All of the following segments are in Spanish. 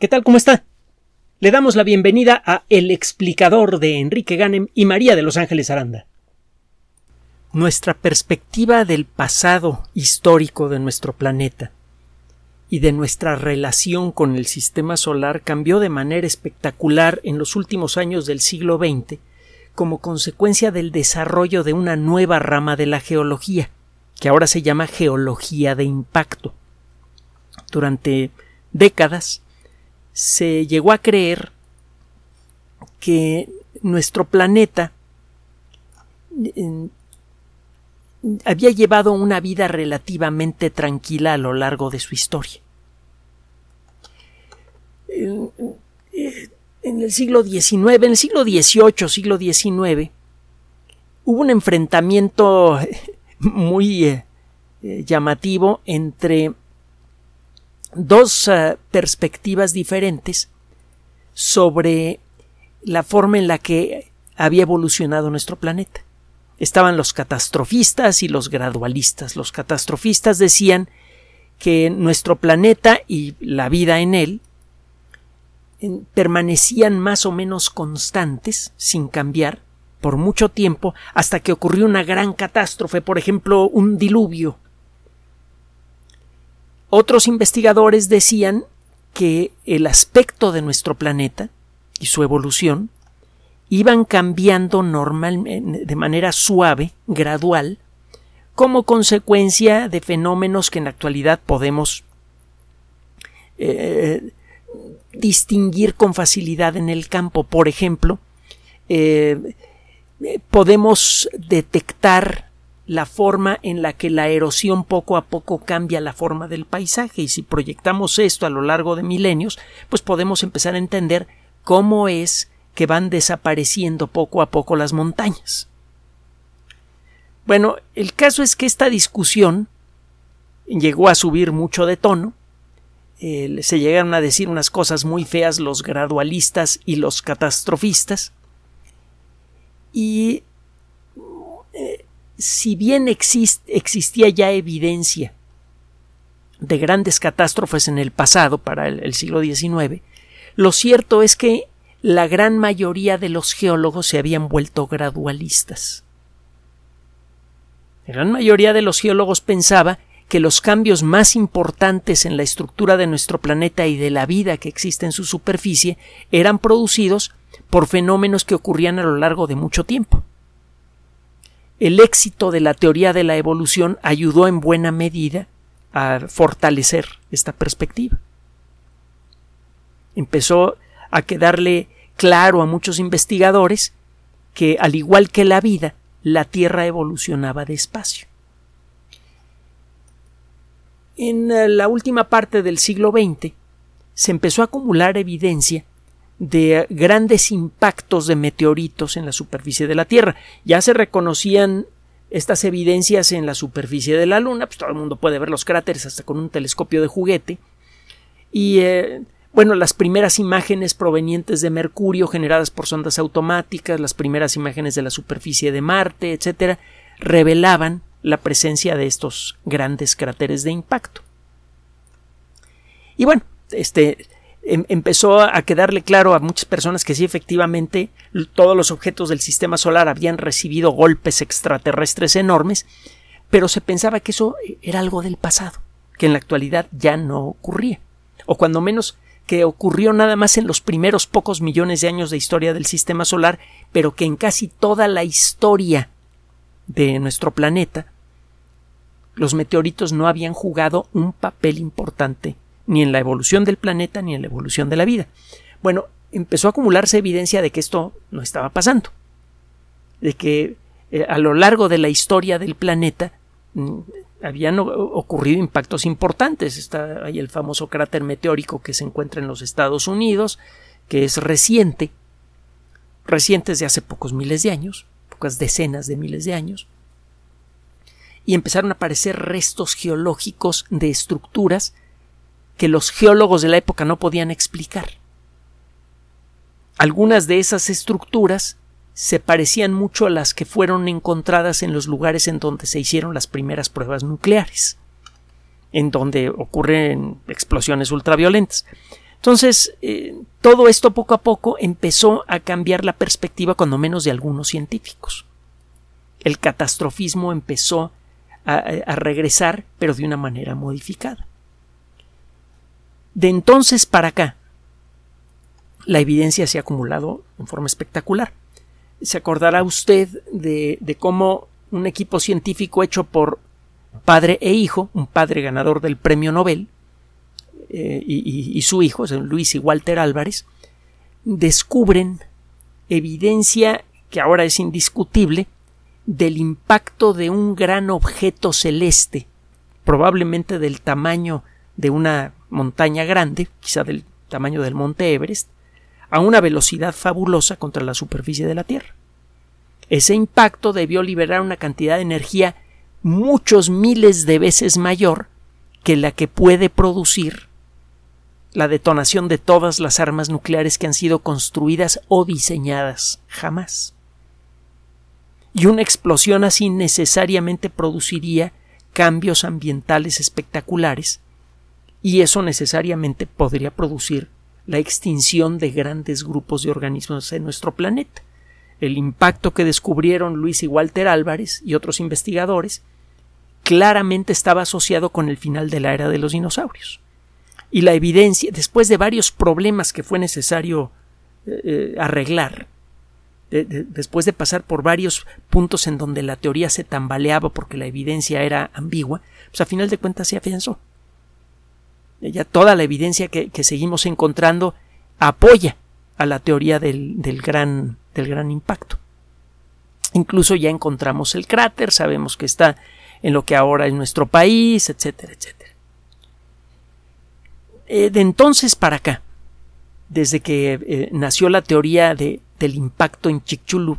¿Qué tal? ¿Cómo está? Le damos la bienvenida a El explicador de Enrique Ganem y María de Los Ángeles Aranda. Nuestra perspectiva del pasado histórico de nuestro planeta y de nuestra relación con el sistema solar cambió de manera espectacular en los últimos años del siglo XX como consecuencia del desarrollo de una nueva rama de la geología, que ahora se llama geología de impacto. Durante décadas, se llegó a creer que nuestro planeta había llevado una vida relativamente tranquila a lo largo de su historia. En, el siglo XIX, en el siglo XVIII, siglo XIX, hubo un enfrentamiento muy eh, llamativo entre dos eh, perspectivas diferentes sobre la forma en la que había evolucionado nuestro planeta. Estaban los catastrofistas y los gradualistas. Los catastrofistas decían que nuestro planeta y la vida en él permanecían más o menos constantes, sin cambiar, por mucho tiempo, hasta que ocurrió una gran catástrofe, por ejemplo, un diluvio, otros investigadores decían que el aspecto de nuestro planeta y su evolución iban cambiando normalmente de manera suave, gradual, como consecuencia de fenómenos que en la actualidad podemos eh, distinguir con facilidad en el campo. Por ejemplo, eh, podemos detectar la forma en la que la erosión poco a poco cambia la forma del paisaje. Y si proyectamos esto a lo largo de milenios, pues podemos empezar a entender cómo es que van desapareciendo poco a poco las montañas. Bueno, el caso es que esta discusión llegó a subir mucho de tono, se llegaron a decir unas cosas muy feas los gradualistas y los catastrofistas, y eh, si bien existía ya evidencia de grandes catástrofes en el pasado para el, siglo XIX, lo cierto es que la gran mayoría de los geólogos se habían vuelto gradualistas. La gran mayoría de los geólogos pensaba que los cambios más importantes en la estructura de nuestro planeta y de la vida que existe en su superficie eran producidos por fenómenos que ocurrían a lo largo de mucho tiempo el éxito de la teoría de la evolución ayudó en buena medida a fortalecer esta perspectiva. Empezó a quedarle claro a muchos investigadores que, al igual que la vida, la Tierra evolucionaba despacio. En eh, la última parte del siglo XX se empezó a acumular evidencia de grandes impactos de meteoritos en la superficie de la Tierra. Ya se reconocían estas evidencias en la superficie de la Luna, pues todo el mundo puede ver los cráteres hasta con un telescopio de juguete. Y eh, bueno, las primeras imágenes provenientes de Mercurio generadas por sondas automáticas, las primeras imágenes de la superficie de Marte, etcétera, revelaban la presencia de estos grandes cráteres de impacto. Y bueno, este Em, empezó a quedarle claro a muchas personas que sí efectivamente todos los objetos del sistema solar habían recibido golpes extraterrestres enormes, pero se pensaba que eso era algo del pasado, que en la actualidad ya no ocurría, o cuando menos que ocurrió nada más en los primeros pocos millones de años de historia del sistema solar, pero que en casi toda la historia de nuestro planeta los meteoritos no habían jugado un papel importante ni en la evolución del planeta ni en la evolución de la vida. Bueno, empezó a acumularse evidencia de que esto no estaba pasando, de que eh, a lo largo de la historia del planeta mm, habían ocurrido impactos importantes. Está ahí el famoso cráter meteórico que se encuentra en los Estados Unidos, que es reciente, reciente desde hace pocos miles de años, pocas decenas de miles de años, y empezaron a aparecer restos geológicos de estructuras que los geólogos de la época no podían explicar. Algunas de esas estructuras se parecían mucho a las que fueron encontradas en los lugares en donde se hicieron las primeras pruebas nucleares, en donde ocurren explosiones ultraviolentas. Entonces, eh, todo esto poco a poco empezó a cambiar la perspectiva, cuando menos de algunos científicos. El catastrofismo empezó a, a regresar, pero de una manera modificada. De entonces para acá, la evidencia se ha acumulado en forma espectacular. Se acordará usted de, cómo un equipo científico hecho por padre e hijo, un padre ganador del premio Nobel, eh, y, y, su hijo, Luis y Walter Álvarez, descubren evidencia que ahora es indiscutible del impacto de un gran objeto celeste, probablemente del tamaño de una montaña grande, quizá del tamaño del monte Everest, a una velocidad fabulosa contra la superficie de la Tierra. Ese impacto debió liberar una cantidad de energía muchos miles de veces mayor que la que puede producir la detonación de todas las armas nucleares que han sido construidas o diseñadas jamás. Y una explosión así necesariamente produciría cambios ambientales espectaculares y eso necesariamente podría producir la extinción de grandes grupos de organismos en nuestro planeta. El impacto que descubrieron Luis y Walter Álvarez y otros investigadores claramente estaba asociado con el final de la era de los dinosaurios. Y la evidencia, después de varios problemas que fue necesario eh, eh, arreglar, después de pasar por varios puntos en donde la teoría se tambaleaba porque la evidencia era ambigua, pues a final de cuentas se afianzó ya toda la evidencia que, seguimos encontrando apoya a la teoría del, gran, del gran impacto. Incluso ya encontramos el cráter, sabemos que está en lo que ahora es nuestro país, etcétera, etcétera. Eh, de entonces para acá, desde que eh, nació la teoría de, del impacto en Chicxulub,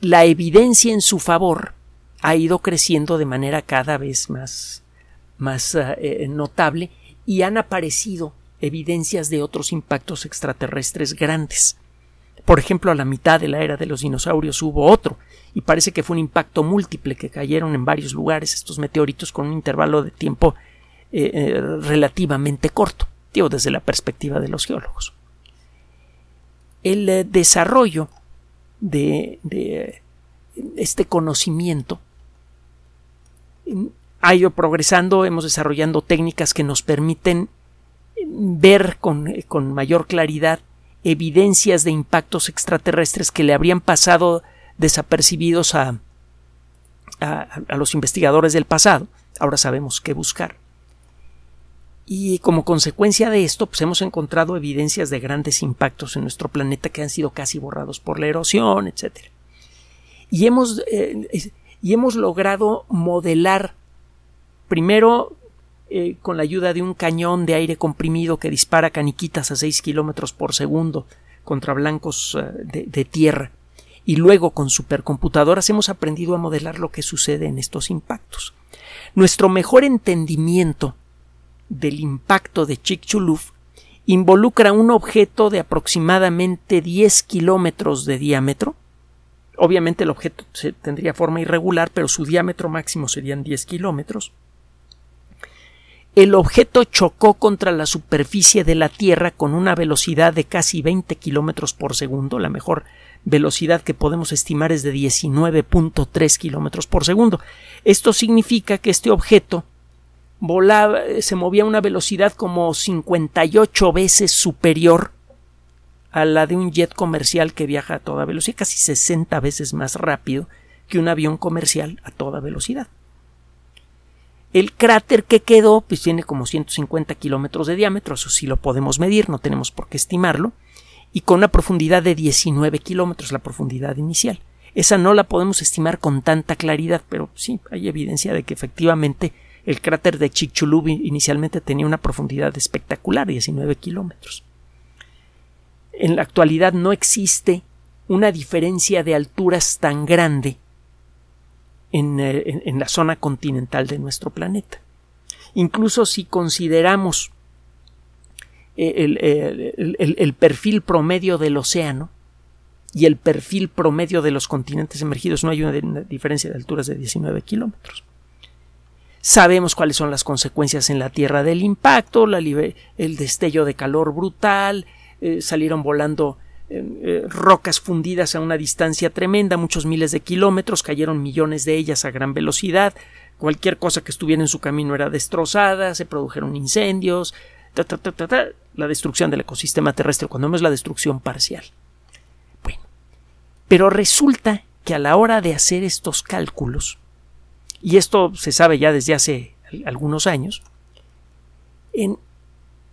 la evidencia en su favor ha ido creciendo de manera cada vez más, más eh, eh, notable y han aparecido evidencias de otros impactos extraterrestres grandes. Por ejemplo, a la mitad de la era de los dinosaurios hubo otro, y parece que fue un impacto múltiple que cayeron en varios lugares estos meteoritos con un intervalo de tiempo eh, relativamente corto, digo, desde la perspectiva de los geólogos. El desarrollo de, de este conocimiento ha ido progresando, hemos desarrollando técnicas que nos permiten ver con, mayor claridad evidencias de impactos extraterrestres que le habrían pasado desapercibidos a, a, los investigadores del pasado. Ahora sabemos qué buscar. Y como consecuencia de esto, pues hemos encontrado evidencias de grandes impactos en nuestro planeta que han sido casi borrados por la erosión, etc. Y hemos, eh, y hemos logrado modelar Primero, eh, con la ayuda de un cañón de aire comprimido que dispara caniquitas a 6 kilómetros por segundo contra blancos eh, de, tierra. Y luego con supercomputadoras hemos aprendido a modelar lo que sucede en estos impactos. Nuestro mejor entendimiento del impacto de Chicxulub involucra un objeto de aproximadamente 10 kilómetros de diámetro. Obviamente el objeto tendría forma irregular, pero su diámetro máximo serían 10 kilómetros el objeto chocó contra la superficie de la Tierra con una velocidad de casi 20 kilómetros por segundo. La mejor velocidad que podemos estimar es de 19.3 kilómetros por segundo. Esto significa que este objeto volaba, se movía a una velocidad como 58 veces superior a la de un jet comercial que viaja a toda velocidad, casi 60 veces más rápido que un avión comercial a toda velocidad. El cráter que quedó pues tiene como 150 kilómetros de diámetro, eso sí lo podemos medir, no tenemos por qué estimarlo, y con una profundidad de 19 kilómetros, la profundidad inicial. Esa no la podemos estimar con tanta claridad, pero sí hay evidencia de que efectivamente el cráter de Chicxulub inicialmente tenía una profundidad espectacular, 19 kilómetros. En la actualidad no existe una diferencia de alturas tan grande eh, en, la zona continental de nuestro planeta. Incluso si consideramos eh, el, perfil promedio del océano y el perfil promedio de los continentes emergidos, no hay una, diferencia de alturas de 19 kilómetros. Sabemos cuáles son las consecuencias en la Tierra del impacto, el destello de calor brutal, eh, salieron volando eh, rocas fundidas a una distancia tremenda, muchos miles de kilómetros, cayeron millones de ellas a gran velocidad, cualquier cosa que estuviera en su camino era destrozada, se produjeron incendios, la destrucción del ecosistema terrestre, cuando no es la destrucción parcial. Bueno, pero resulta que a la hora de hacer estos cálculos, y esto se sabe ya desde hace algunos años,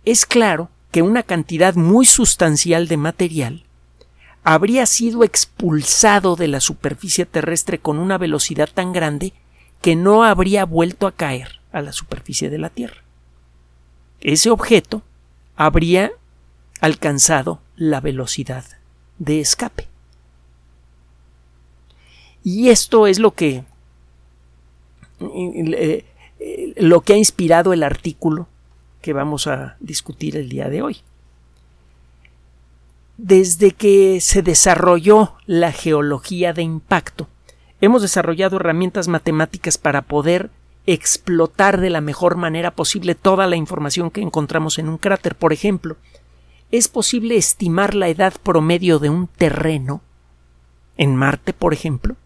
es claro que una cantidad muy sustancial de material habría sido expulsado de la superficie terrestre con una velocidad tan grande que no habría vuelto a caer a la superficie de la Tierra. Ese objeto habría alcanzado la velocidad de escape. Y esto es lo que eh, lo que ha inspirado el artículo que vamos a discutir el día de hoy. Desde que se desarrolló la geología de impacto, hemos desarrollado herramientas matemáticas para poder explotar de la mejor manera posible toda la información que encontramos en un cráter. Por ejemplo, es posible estimar la edad promedio de un terreno en Marte, por ejemplo,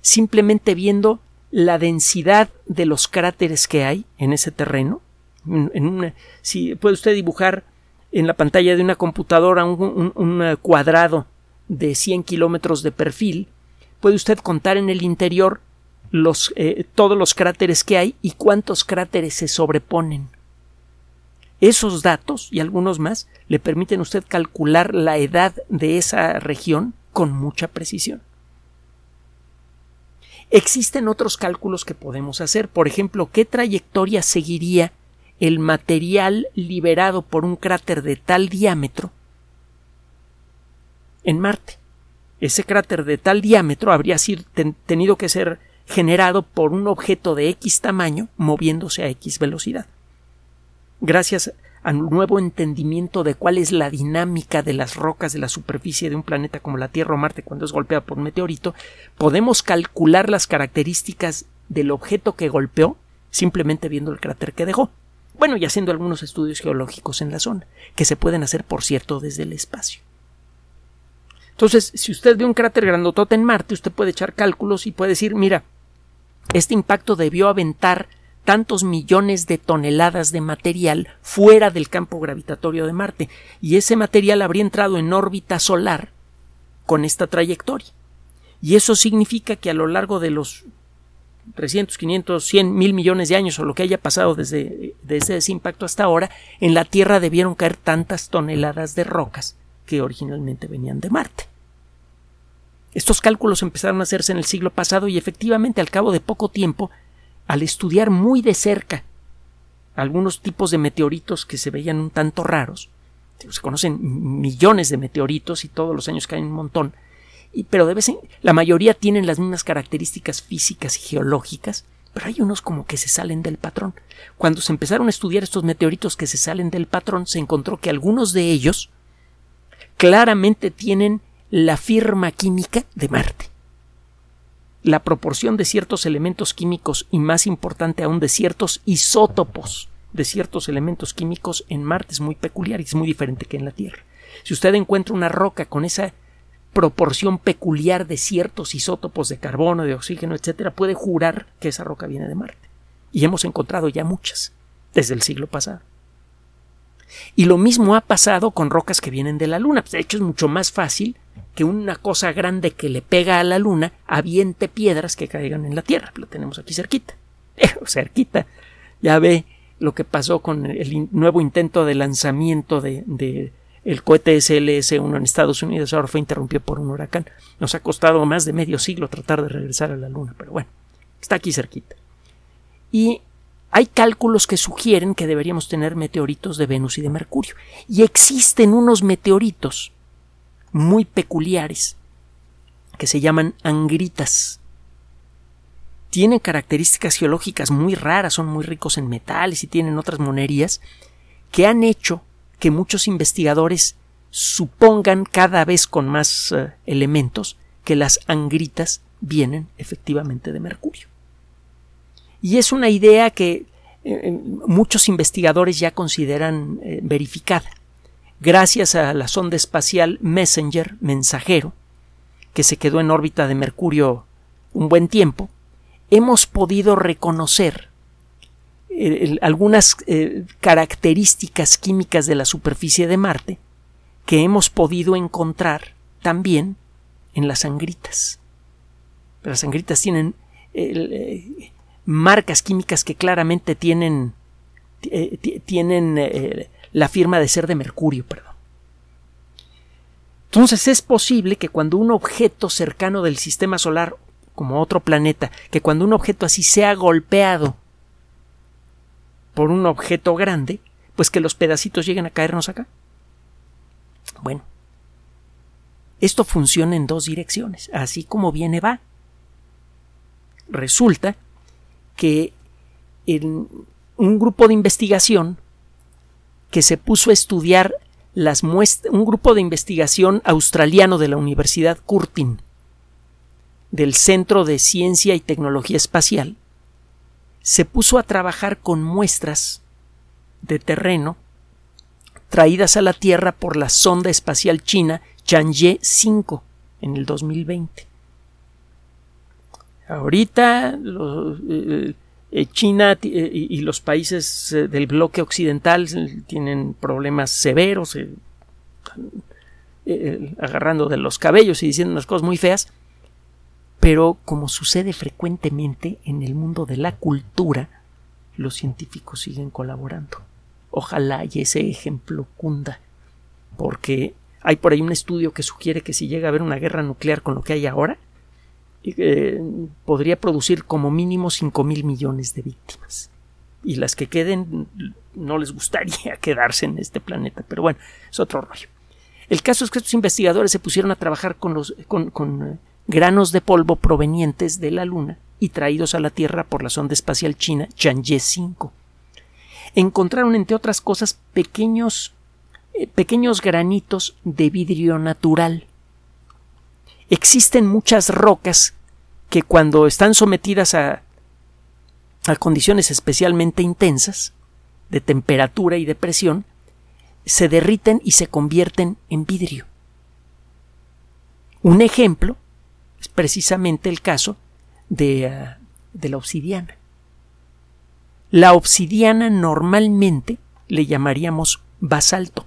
simplemente viendo la densidad de los cráteres que hay en ese terreno. En si puede usted dibujar en la pantalla de una computadora un, cuadrado de 100 kilómetros de perfil, puede usted contar en el interior eh, todos los cráteres que hay y cuántos cráteres se sobreponen. Esos datos y algunos más le permiten a usted calcular la edad de esa región con mucha precisión. Existen otros cálculos que podemos hacer. Por ejemplo, ¿qué trayectoria seguiría el material liberado por un cráter de tal diámetro en Marte? Ese cráter de tal diámetro habría sido, tenido que ser generado por un objeto de X tamaño moviéndose a X velocidad. Gracias a un nuevo entendimiento de cuál es la dinámica de las rocas de la superficie de un planeta como la Tierra o Marte cuando es golpeado por un meteorito, podemos calcular las características del objeto que golpeó simplemente viendo el cráter que dejó. Bueno, y haciendo algunos estudios geológicos en la zona, que se pueden hacer, por cierto, desde el espacio. Entonces, si usted ve un cráter grandotote en Marte, usted puede echar cálculos y puede decir, mira, este impacto debió aventar tantos millones de toneladas de material fuera del campo gravitatorio de Marte, y ese material habría entrado en órbita solar con esta trayectoria. Y eso significa que a lo largo de los 300, 500, 100 mil millones de años o lo que haya pasado desde, ese impacto hasta ahora, en la Tierra debieron caer tantas toneladas de rocas que originalmente venían de Marte. Estos cálculos empezaron a hacerse en el siglo pasado y efectivamente al cabo de poco tiempo al estudiar muy de cerca algunos tipos de meteoritos que se veían un tanto raros, se conocen millones de meteoritos y todos los años caen un montón, pero de la mayoría tienen las mismas características físicas y geológicas, pero hay unos como que se salen del patrón. Cuando se empezaron a estudiar estos meteoritos que se salen del patrón, se encontró que algunos de ellos claramente tienen la firma química de Marte la proporción de ciertos elementos químicos y más importante aún de ciertos isótopos de ciertos elementos químicos en Marte es muy peculiar y es muy diferente que en la Tierra. Si usted encuentra una roca con esa proporción peculiar de ciertos isótopos de carbono, de oxígeno, etcétera, puede jurar que esa roca viene de Marte. Y hemos encontrado ya muchas desde el siglo pasado. Y lo mismo ha pasado con rocas que vienen de la Luna. De hecho, es mucho más fácil que una cosa grande que le pega a la Luna aviente piedras que caigan en la Tierra. Lo tenemos aquí cerquita. cerquita. Ya ve lo que pasó con el nuevo intento de lanzamiento de, el cohete SLS-1 en Estados Unidos. Ahora fue interrumpido por un huracán. Nos ha costado más de medio siglo tratar de regresar a la Luna, pero bueno, está aquí cerquita. Y hay cálculos que sugieren que deberíamos tener meteoritos de Venus y de Mercurio. Y existen unos meteoritos muy peculiares que se llaman angritas. Tienen características geológicas muy raras, son muy ricos en metales y tienen otras monerías que han hecho que muchos investigadores supongan cada vez con más eh, elementos que las angritas vienen efectivamente de Mercurio. Y es una idea que eh, muchos investigadores ya consideran eh, verificada. Gracias a la sonda espacial Messenger, mensajero, que se quedó en órbita de Mercurio un buen tiempo, hemos podido reconocer algunas características químicas de la superficie de Marte que hemos podido encontrar también en las sangritas. Las sangritas tienen eh, marcas químicas que claramente tienen, eh, tienen eh, la firma de ser de mercurio, perdón. Entonces es posible que cuando un objeto cercano del sistema solar, como otro planeta, que cuando un objeto así sea golpeado por un objeto grande, pues que los pedacitos lleguen a caernos acá. Bueno, esto funciona en dos direcciones, así como viene va. Resulta que en un grupo de investigación que se puso a estudiar las muestras, un grupo de investigación australiano de la Universidad Curtin, del Centro de Ciencia y Tecnología Espacial, se puso a trabajar con muestras de terreno traídas a la Tierra por la sonda espacial china Chang'e 5 en el 2020. Ahorita eh, eh, China eh, y los países del bloque occidental tienen problemas severos, agarrando de los cabellos y diciendo unas cosas muy feas, pero como sucede frecuentemente en el mundo de la cultura, los científicos siguen colaborando. Ojalá y ese ejemplo cunda, porque hay por ahí un estudio que sugiere que si llega a haber una guerra nuclear con lo que hay ahora, eh, podría producir como mínimo 5 mil millones de víctimas. Y las que queden no les gustaría quedarse en este planeta, pero bueno, es otro rollo. El caso es que estos investigadores se pusieron a trabajar con, los, con, eh, granos de polvo provenientes de la Luna y traídos a la Tierra por la sonda espacial china Chang'e 5 encontraron, entre otras cosas, pequeños, eh, pequeños granitos de vidrio natural. Existen muchas rocas que cuando están sometidas a, a condiciones especialmente intensas, de temperatura y de presión, se derriten y se convierten en vidrio. Un ejemplo es precisamente el caso de, ah, de la obsidiana. La obsidiana normalmente le llamaríamos basalto.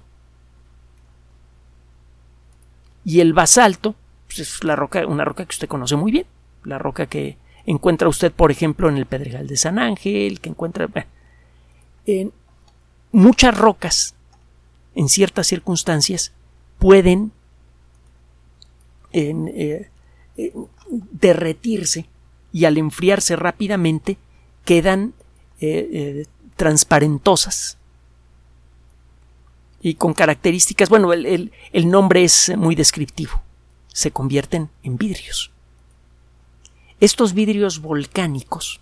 Y el basalto pues, es la roca, una roca que usted conoce muy bien, la roca que encuentra usted, por ejemplo, en el Pedregal de San Ángel, que encuentra en muchas rocas, en ciertas circunstancias, pueden eh, derretirse y al enfriarse rápidamente quedan eh, eh, transparentosas y con características, bueno, el, el nombre es muy descriptivo, se convierten en vidrios. Estos vidrios volcánicos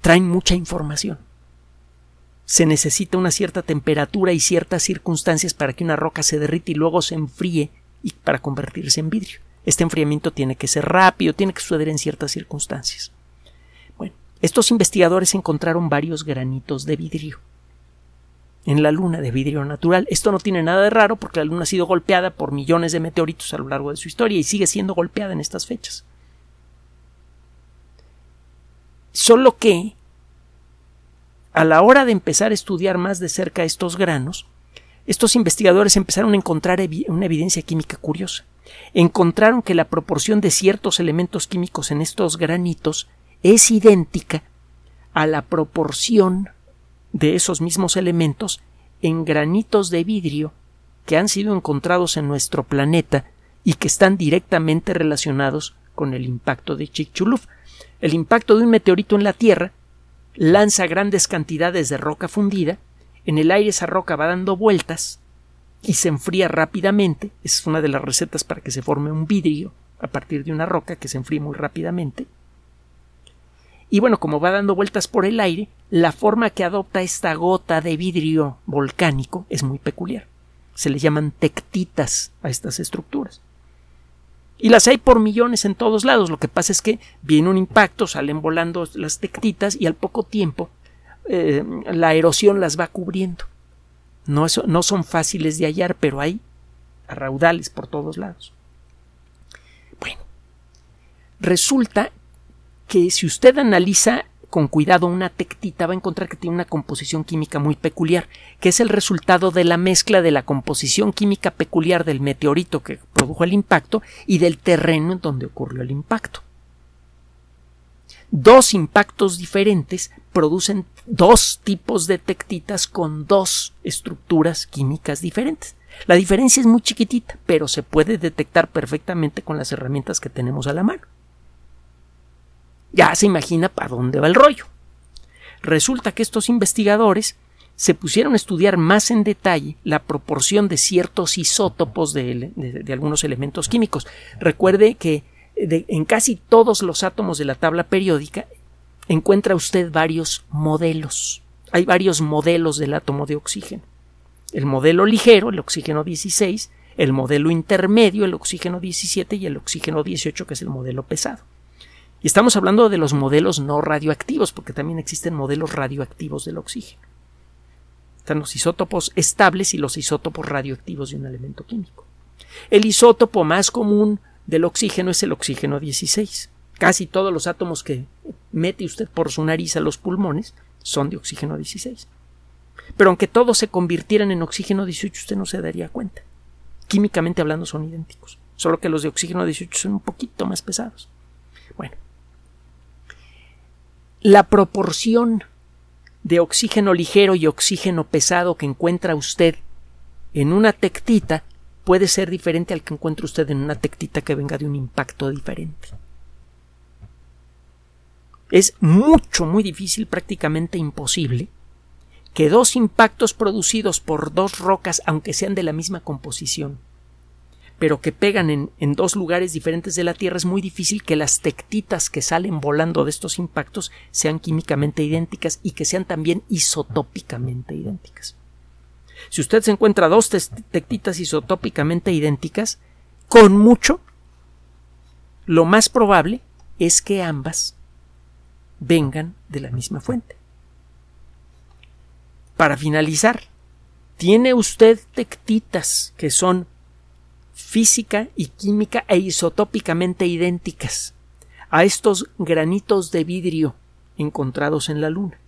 traen mucha información. Se necesita una cierta temperatura y ciertas circunstancias para que una roca se derrite y luego se enfríe y para convertirse en vidrio. Este enfriamiento tiene que ser rápido, tiene que suceder en ciertas circunstancias. Estos investigadores encontraron varios granitos de vidrio en la Luna de vidrio natural. Esto no tiene nada de raro porque la Luna ha sido golpeada por millones de meteoritos a lo largo de su historia y sigue siendo golpeada en estas fechas. Solo que, a la hora de empezar a estudiar más de cerca estos granos, estos investigadores empezaron a encontrar una evidencia química curiosa. Encontraron que la proporción de ciertos elementos químicos en estos granitos es idéntica a la proporción de esos mismos elementos en granitos de vidrio que han sido encontrados en nuestro planeta y que están directamente relacionados con el impacto de Chicxulub. El impacto de un meteorito en la Tierra lanza grandes cantidades de roca fundida, en el aire esa roca va dando vueltas y se enfría rápidamente, es una de las recetas para que se forme un vidrio a partir de una roca que se enfríe muy rápidamente, y bueno, como va dando vueltas por el aire, la forma que adopta esta gota de vidrio volcánico es muy peculiar. Se le llaman tectitas a estas estructuras. Y las hay por millones en todos lados. Lo que pasa es que viene un impacto, salen volando las tectitas y al poco tiempo eh, la erosión las va cubriendo. No, son fáciles de hallar, pero hay raudales por todos lados. Bueno, resulta que si usted analiza con cuidado una tectita va a encontrar que tiene una composición química muy peculiar, que es el resultado de la mezcla de la composición química peculiar del meteorito que produjo el impacto y del terreno en donde ocurrió el impacto. Dos impactos diferentes producen dos tipos de tectitas con dos estructuras químicas diferentes. La diferencia es muy chiquitita, pero se puede detectar perfectamente con las herramientas que tenemos a la mano. Ya se imagina para dónde va el rollo. Resulta que estos investigadores se pusieron a estudiar más en detalle la proporción de ciertos isótopos de, algunos elementos químicos. Recuerde que en casi todos los átomos de la tabla periódica encuentra usted varios modelos. Hay varios modelos del átomo de oxígeno. El modelo ligero, el oxígeno 16, el modelo intermedio, el oxígeno 17 y el oxígeno 18, que es el modelo pesado. Y estamos hablando de los modelos no radioactivos, porque también existen modelos radioactivos del oxígeno. Están los isótopos estables y los isótopos radioactivos de un elemento químico. El isótopo más común del oxígeno es el oxígeno 16. Casi todos los átomos que mete usted por su nariz a los pulmones son de oxígeno 16. Pero aunque todos se convirtieran en oxígeno 18, usted no se daría cuenta. Químicamente hablando son idénticos, solo que los de oxígeno 18 son un poquito más pesados. Bueno, la proporción de oxígeno ligero y oxígeno pesado que encuentra usted en una tectita puede ser diferente al que encuentra usted en una tectita que venga de un impacto diferente. Es mucho, muy difícil, prácticamente imposible, que dos impactos producidos por dos rocas, aunque sean de la misma composición, pero que pegan en, dos lugares diferentes de la Tierra, es muy difícil que las tectitas que salen volando de estos impactos sean químicamente idénticas y que sean también isotópicamente idénticas. Si usted se encuentra dos tectitas isotópicamente idénticas, con mucho, lo más probable es que ambas vengan de la misma fuente. Para finalizar, tiene usted tectitas que son física y química e isotópicamente idénticas a estos granitos de vidrio encontrados en la Luna.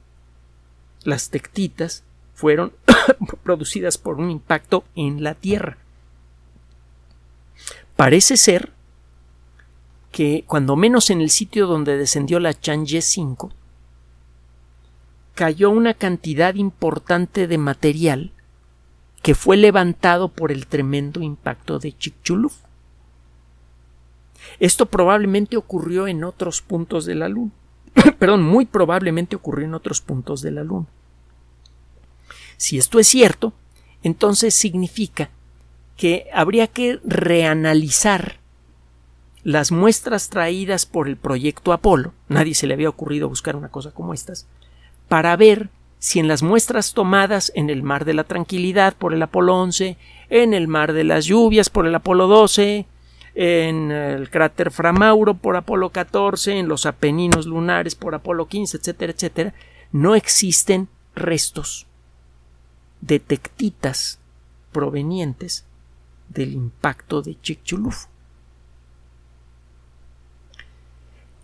Las tectitas fueron producidas por un impacto en la Tierra. Parece ser que, cuando menos en el sitio donde descendió la Chang'e 5, cayó una cantidad importante de material que fue levantado por el tremendo impacto de Chicxulub. Esto probablemente ocurrió en otros puntos de la Luna. Perdón, muy probablemente ocurrió en otros puntos de la Luna. Si esto es cierto, entonces significa que habría que reanalizar las muestras traídas por el proyecto Apolo, nadie se le había ocurrido buscar una cosa como estas, para ver si en las muestras tomadas en el mar de la tranquilidad por el Apolo 11, en el mar de las lluvias por el Apolo 12, en el cráter Framauro por Apolo 14, en los Apeninos lunares por Apolo 15, etcétera, etcétera, no existen restos de tectitas provenientes del impacto de Chicxulub.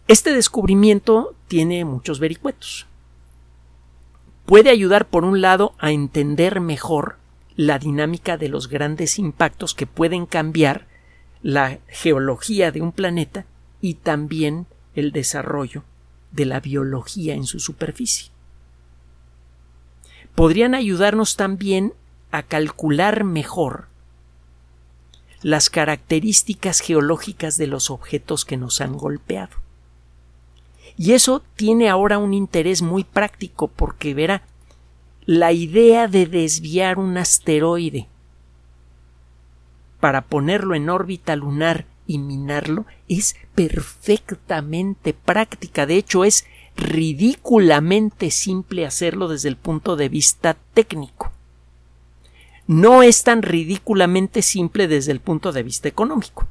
Este descubrimiento tiene muchos vericuetos puede ayudar por un lado a entender mejor la dinámica de los grandes impactos que pueden cambiar la geología de un planeta y también el desarrollo de la biología en su superficie. Podrían ayudarnos también a calcular mejor las características geológicas de los objetos que nos han golpeado. Y eso tiene ahora un interés muy práctico porque verá la idea de desviar un asteroide para ponerlo en órbita lunar y minarlo es perfectamente práctica. De hecho, es ridículamente simple hacerlo desde el punto de vista técnico. No es tan ridículamente simple desde el punto de vista económico.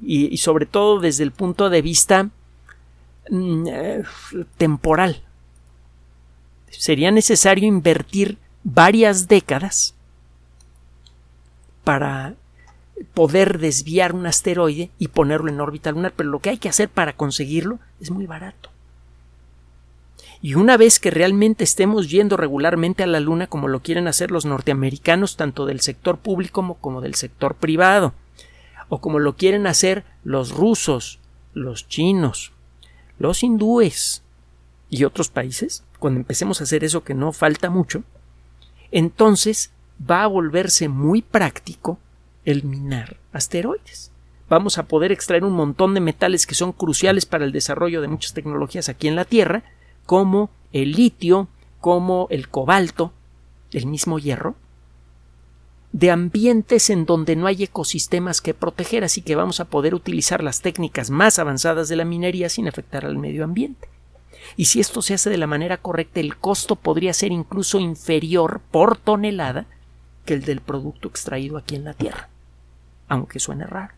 y, sobre todo desde el punto de vista mm, eh, temporal. Sería necesario invertir varias décadas para poder desviar un asteroide y ponerlo en órbita lunar, pero lo que hay que hacer para conseguirlo es muy barato. Y una vez que realmente estemos yendo regularmente a la Luna como lo quieren hacer los norteamericanos, tanto del sector público como del sector privado, o como lo quieren hacer los rusos, los chinos, los hindúes y otros países, cuando empecemos a hacer eso que no falta mucho, entonces va a volverse muy práctico el minar asteroides. Vamos a poder extraer un montón de metales que son cruciales para el desarrollo de muchas tecnologías aquí en la Tierra, como el litio, como el cobalto, el mismo hierro, de ambientes en donde no hay ecosistemas que proteger, así que vamos a poder utilizar las técnicas más avanzadas de la minería sin afectar al medio ambiente. Y si esto se hace de la manera correcta, el costo podría ser incluso inferior por tonelada que el del producto extraído aquí en la Tierra, aunque suene raro.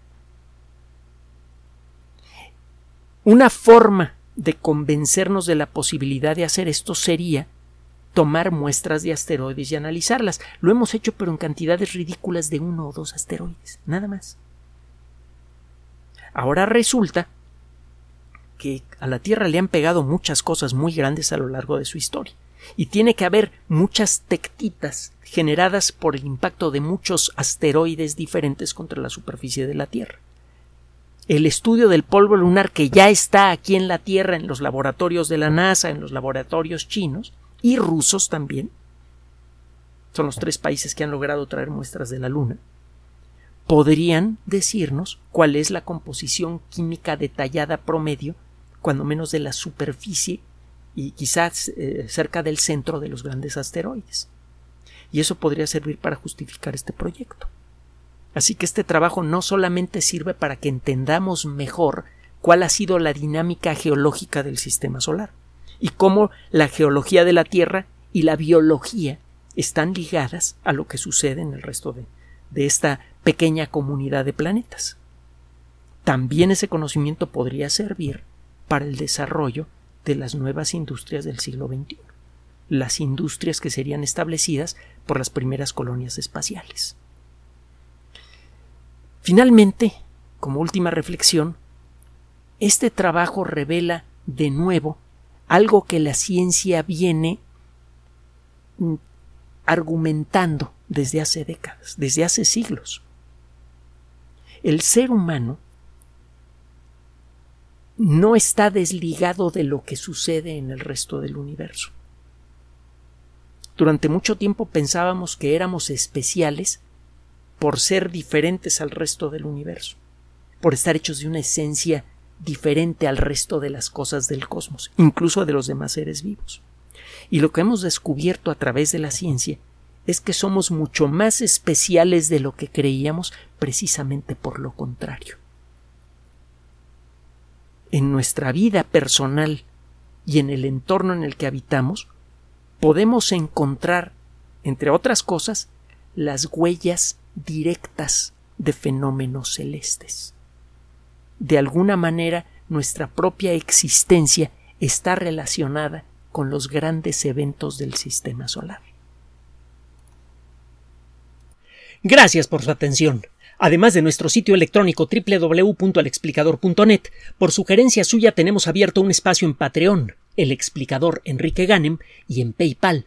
Una forma de convencernos de la posibilidad de hacer esto sería tomar muestras de asteroides y analizarlas. Lo hemos hecho pero en cantidades ridículas de uno o dos asteroides, nada más. Ahora resulta que a la Tierra le han pegado muchas cosas muy grandes a lo largo de su historia. Y tiene que haber muchas tectitas generadas por el impacto de muchos asteroides diferentes contra la superficie de la Tierra. El estudio del polvo lunar que ya está aquí en la Tierra en los laboratorios de la NASA, en los laboratorios chinos, y rusos también, son los tres países que han logrado traer muestras de la Luna, podrían decirnos cuál es la composición química detallada promedio, cuando menos de la superficie y quizás eh, cerca del centro de los grandes asteroides. Y eso podría servir para justificar este proyecto. Así que este trabajo no solamente sirve para que entendamos mejor cuál ha sido la dinámica geológica del sistema solar, y cómo la geología de la Tierra y la biología están ligadas a lo que sucede en el resto de, de esta pequeña comunidad de planetas. También ese conocimiento podría servir para el desarrollo de las nuevas industrias del siglo XXI, las industrias que serían establecidas por las primeras colonias espaciales. Finalmente, como última reflexión, este trabajo revela de nuevo algo que la ciencia viene mm, argumentando desde hace décadas, desde hace siglos. El ser humano no está desligado de lo que sucede en el resto del universo. Durante mucho tiempo pensábamos que éramos especiales por ser diferentes al resto del universo, por estar hechos de una esencia diferente al resto de las cosas del cosmos, incluso de los demás seres vivos. Y lo que hemos descubierto a través de la ciencia es que somos mucho más especiales de lo que creíamos precisamente por lo contrario. En nuestra vida personal y en el entorno en el que habitamos, podemos encontrar, entre otras cosas, las huellas directas de fenómenos celestes de alguna manera nuestra propia existencia está relacionada con los grandes eventos del sistema solar. Gracias por su atención. Además de nuestro sitio electrónico www.alexplicador.net, por sugerencia suya tenemos abierto un espacio en Patreon, el explicador Enrique Ganem, y en PayPal,